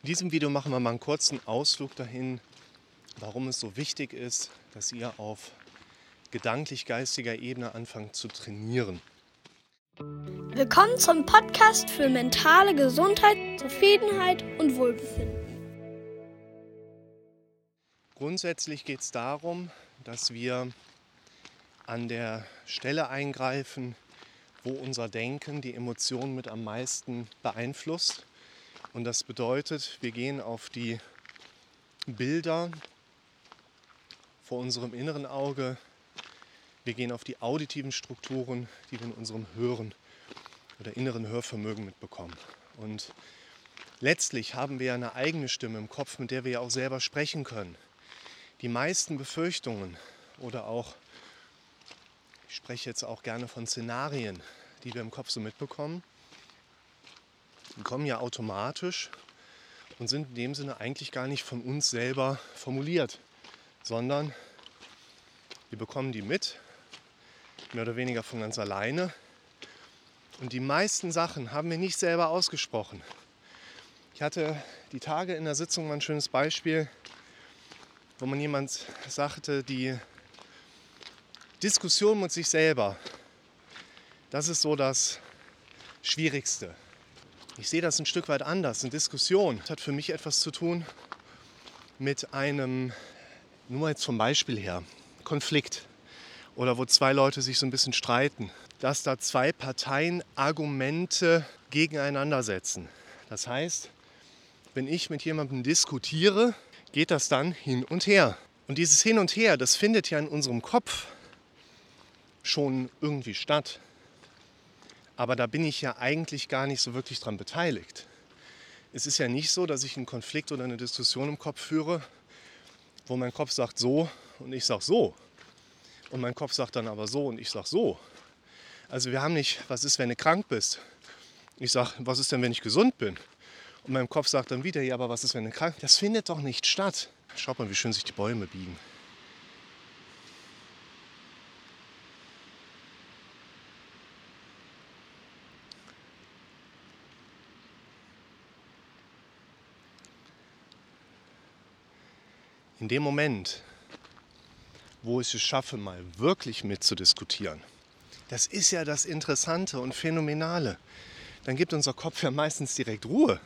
In diesem Video machen wir mal einen kurzen Ausflug dahin, warum es so wichtig ist, dass ihr auf gedanklich-geistiger Ebene anfangt zu trainieren. Willkommen zum Podcast für mentale Gesundheit, Zufriedenheit und Wohlbefinden. Grundsätzlich geht es darum, dass wir an der Stelle eingreifen, wo unser Denken die Emotionen mit am meisten beeinflusst. Und das bedeutet, wir gehen auf die Bilder vor unserem inneren Auge, wir gehen auf die auditiven Strukturen, die wir in unserem Hören oder inneren Hörvermögen mitbekommen. Und letztlich haben wir ja eine eigene Stimme im Kopf, mit der wir ja auch selber sprechen können. Die meisten Befürchtungen oder auch, ich spreche jetzt auch gerne von Szenarien, die wir im Kopf so mitbekommen, die kommen ja automatisch und sind in dem Sinne eigentlich gar nicht von uns selber formuliert, sondern wir bekommen die mit, mehr oder weniger von ganz alleine. Und die meisten Sachen haben wir nicht selber ausgesprochen. Ich hatte die Tage in der Sitzung mal ein schönes Beispiel, wo man jemand sagte, die Diskussion mit sich selber, das ist so das Schwierigste. Ich sehe das ein Stück weit anders. Eine Diskussion hat für mich etwas zu tun mit einem, nur jetzt vom Beispiel her, Konflikt oder wo zwei Leute sich so ein bisschen streiten, dass da zwei Parteien Argumente gegeneinander setzen. Das heißt, wenn ich mit jemandem diskutiere, geht das dann hin und her. Und dieses Hin und Her, das findet ja in unserem Kopf schon irgendwie statt. Aber da bin ich ja eigentlich gar nicht so wirklich dran beteiligt. Es ist ja nicht so, dass ich einen Konflikt oder eine Diskussion im Kopf führe, wo mein Kopf sagt so und ich sage so. Und mein Kopf sagt dann aber so und ich sage so. Also wir haben nicht, was ist, wenn du krank bist? Ich sage, was ist denn, wenn ich gesund bin? Und mein Kopf sagt dann wieder, ja, aber was ist, wenn du krank bist? Das findet doch nicht statt. Schaut mal, wie schön sich die Bäume biegen. In dem Moment, wo ich es schaffe, mal wirklich mitzudiskutieren, das ist ja das Interessante und Phänomenale. Dann gibt unser Kopf ja meistens direkt Ruhe.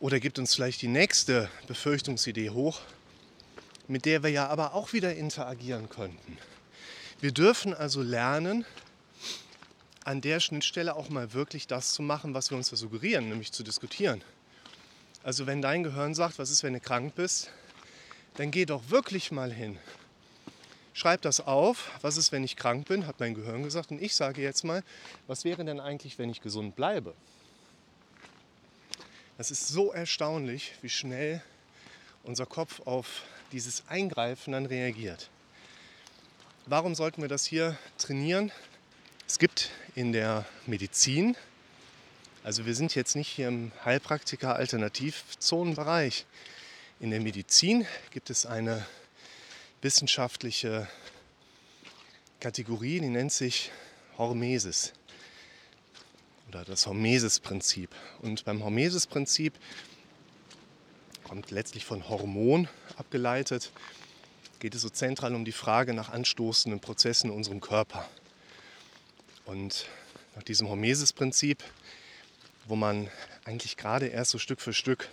Oder gibt uns vielleicht die nächste Befürchtungsidee hoch, mit der wir ja aber auch wieder interagieren könnten. Wir dürfen also lernen, an der Schnittstelle auch mal wirklich das zu machen, was wir uns da suggerieren, nämlich zu diskutieren. Also wenn dein Gehirn sagt, was ist, wenn du krank bist, dann geh doch wirklich mal hin. Schreib das auf. Was ist, wenn ich krank bin? Hat mein Gehirn gesagt. Und ich sage jetzt mal, was wäre denn eigentlich, wenn ich gesund bleibe? Das ist so erstaunlich, wie schnell unser Kopf auf dieses Eingreifen dann reagiert. Warum sollten wir das hier trainieren? Es gibt in der Medizin, also wir sind jetzt nicht hier im Heilpraktiker-Alternativzonenbereich, in der Medizin gibt es eine wissenschaftliche Kategorie, die nennt sich Hormesis oder das Hormesis-Prinzip. Und beim Hormesis-Prinzip kommt letztlich von Hormon abgeleitet, geht es so zentral um die Frage nach anstoßenden Prozessen in unserem Körper. Und nach diesem Hormesis-Prinzip, wo man eigentlich gerade erst so Stück für Stück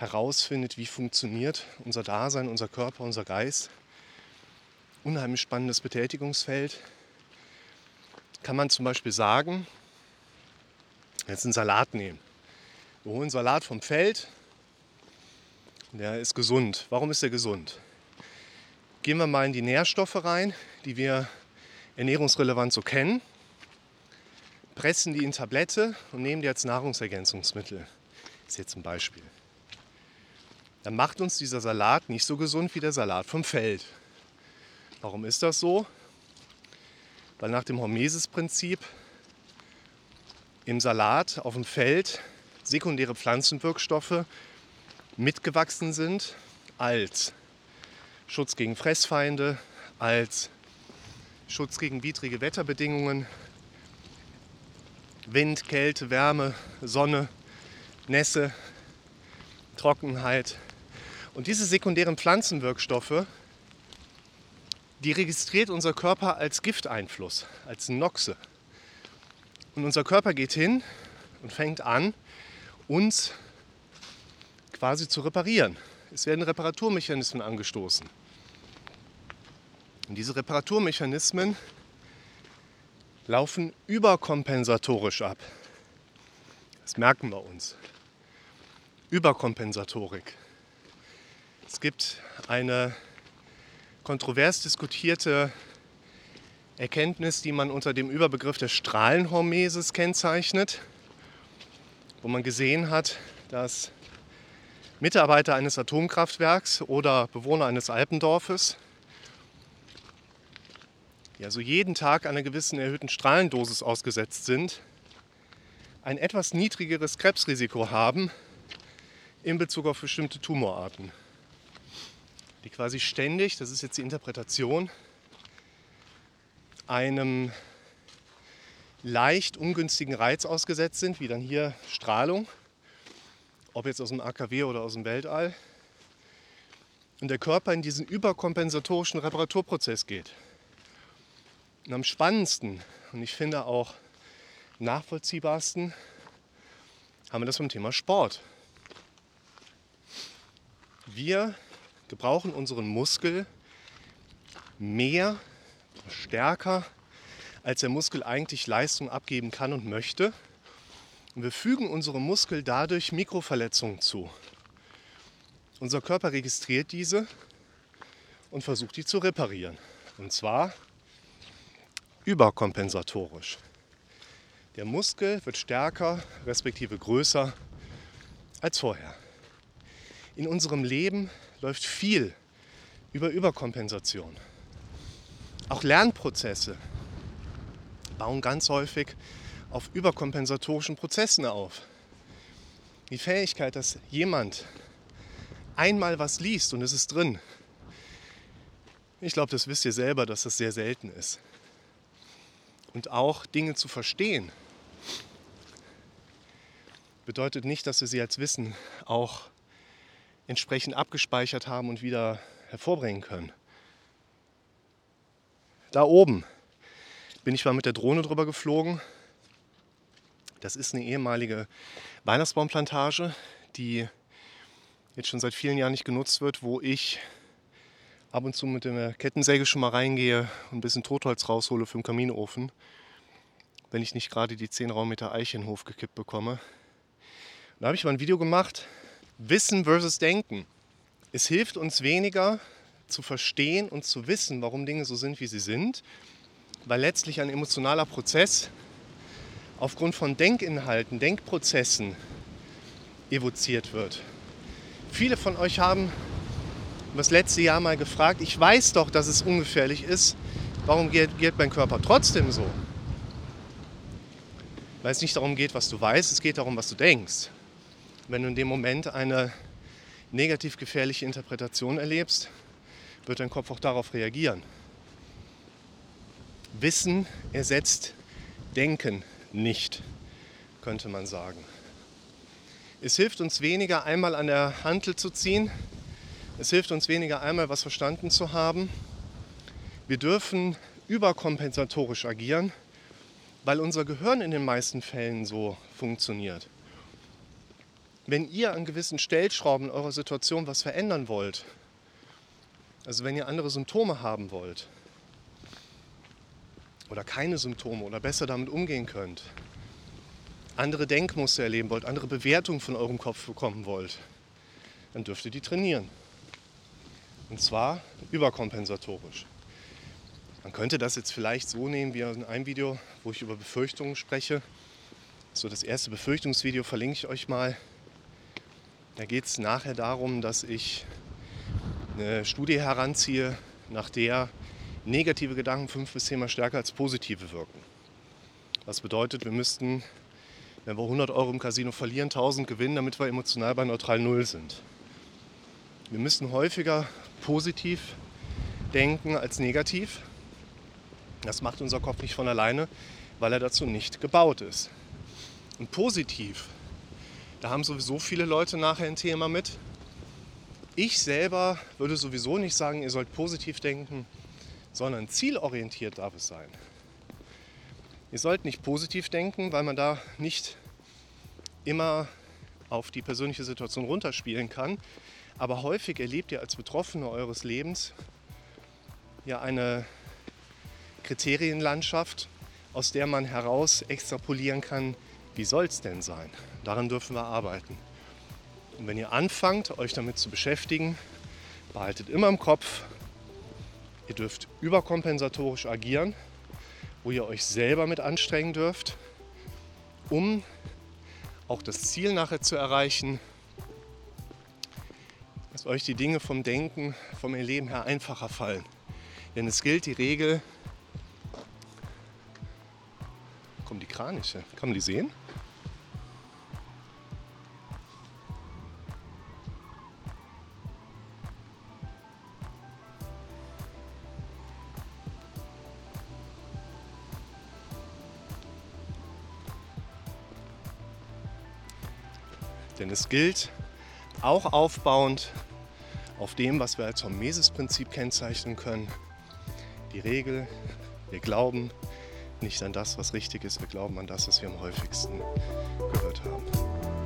herausfindet, wie funktioniert unser Dasein, unser Körper, unser Geist. Unheimlich spannendes Betätigungsfeld. Kann man zum Beispiel sagen, jetzt einen Salat nehmen. Wir holen Salat vom Feld, der ist gesund. Warum ist er gesund? Gehen wir mal in die Nährstoffe rein, die wir ernährungsrelevant so kennen, pressen die in Tablette und nehmen die als Nahrungsergänzungsmittel. Das ist jetzt ein Beispiel dann macht uns dieser Salat nicht so gesund wie der Salat vom Feld. Warum ist das so? Weil nach dem Hormesis-Prinzip im Salat auf dem Feld sekundäre Pflanzenwirkstoffe mitgewachsen sind als Schutz gegen Fressfeinde, als Schutz gegen widrige Wetterbedingungen, Wind, Kälte, Wärme, Sonne, Nässe, Trockenheit. Und diese sekundären Pflanzenwirkstoffe, die registriert unser Körper als Gifteinfluss, als Noxe. Und unser Körper geht hin und fängt an, uns quasi zu reparieren. Es werden Reparaturmechanismen angestoßen. Und diese Reparaturmechanismen laufen überkompensatorisch ab. Das merken wir uns. Überkompensatorik. Es gibt eine kontrovers diskutierte Erkenntnis, die man unter dem Überbegriff der Strahlenhormesis kennzeichnet, wo man gesehen hat, dass Mitarbeiter eines Atomkraftwerks oder Bewohner eines Alpendorfes, die also jeden Tag einer gewissen erhöhten Strahlendosis ausgesetzt sind, ein etwas niedrigeres Krebsrisiko haben in Bezug auf bestimmte Tumorarten die quasi ständig, das ist jetzt die Interpretation, einem leicht ungünstigen Reiz ausgesetzt sind, wie dann hier Strahlung, ob jetzt aus dem AKW oder aus dem Weltall, und der Körper in diesen überkompensatorischen Reparaturprozess geht. Und am spannendsten und ich finde auch nachvollziehbarsten haben wir das beim Thema Sport. Wir gebrauchen unseren Muskel mehr, stärker, als der Muskel eigentlich Leistung abgeben kann und möchte. Und wir fügen unserem Muskel dadurch Mikroverletzungen zu. Unser Körper registriert diese und versucht die zu reparieren. Und zwar überkompensatorisch. Der Muskel wird stärker, respektive größer als vorher. In unserem Leben läuft viel über Überkompensation. Auch Lernprozesse bauen ganz häufig auf überkompensatorischen Prozessen auf. Die Fähigkeit, dass jemand einmal was liest und es ist drin. Ich glaube, das wisst ihr selber, dass das sehr selten ist. Und auch Dinge zu verstehen bedeutet nicht, dass wir sie als Wissen auch entsprechend abgespeichert haben und wieder hervorbringen können. Da oben bin ich mal mit der Drohne drüber geflogen. Das ist eine ehemalige Weihnachtsbaumplantage, die jetzt schon seit vielen Jahren nicht genutzt wird, wo ich ab und zu mit der Kettensäge schon mal reingehe und ein bisschen Totholz raushole für den Kaminofen, wenn ich nicht gerade die 10 Raummeter Eiche in den Hof gekippt bekomme. Da habe ich mal ein Video gemacht, Wissen versus Denken. Es hilft uns weniger zu verstehen und zu wissen, warum Dinge so sind, wie sie sind, weil letztlich ein emotionaler Prozess aufgrund von Denkinhalten, Denkprozessen evoziert wird. Viele von euch haben das letzte Jahr mal gefragt, ich weiß doch, dass es ungefährlich ist, warum geht, geht mein Körper trotzdem so? Weil es nicht darum geht, was du weißt, es geht darum, was du denkst wenn du in dem Moment eine negativ gefährliche Interpretation erlebst, wird dein Kopf auch darauf reagieren. Wissen ersetzt Denken nicht, könnte man sagen. Es hilft uns weniger, einmal an der Hantel zu ziehen. Es hilft uns weniger, einmal was verstanden zu haben. Wir dürfen überkompensatorisch agieren, weil unser Gehirn in den meisten Fällen so funktioniert wenn ihr an gewissen Stellschrauben in eurer Situation was verändern wollt, also wenn ihr andere Symptome haben wollt oder keine Symptome oder besser damit umgehen könnt, andere Denkmuster erleben wollt, andere Bewertungen von eurem Kopf bekommen wollt, dann dürft ihr die trainieren. Und zwar überkompensatorisch. Man könnte das jetzt vielleicht so nehmen wie in einem Video, wo ich über Befürchtungen spreche. So das erste Befürchtungsvideo verlinke ich euch mal. Da geht es nachher darum, dass ich eine Studie heranziehe, nach der negative Gedanken fünf bis zehnmal stärker als positive wirken. Das bedeutet, wir müssten, wenn wir 100 Euro im Casino verlieren, 1000 gewinnen, damit wir emotional bei neutral Null sind. Wir müssen häufiger positiv denken als negativ. Das macht unser Kopf nicht von alleine, weil er dazu nicht gebaut ist. Und positiv Da haben sowieso viele Leute nachher ein Thema mit. Ich selber würde sowieso nicht sagen, ihr sollt positiv denken, sondern zielorientiert darf es sein. Ihr sollt nicht positiv denken, weil man da nicht immer auf die persönliche Situation runterspielen kann. Aber häufig erlebt ihr als Betroffene eures Lebens ja eine Kriterienlandschaft, aus der man heraus extrapolieren kann, wie soll es denn sein? Daran dürfen wir arbeiten. Und wenn ihr anfangt, euch damit zu beschäftigen, behaltet immer im Kopf, ihr dürft überkompensatorisch agieren, wo ihr euch selber mit anstrengen dürft, um auch das Ziel nachher zu erreichen, dass euch die Dinge vom Denken, vom Erleben her einfacher fallen. Denn es gilt die Regel, kommen die Kraniche, kann man die sehen? Denn es gilt auch aufbauend auf dem, was wir als Hormesis-Prinzip kennzeichnen können. Die Regel, wir glauben nicht an das, was richtig ist, wir glauben an das, was wir am häufigsten gehört haben.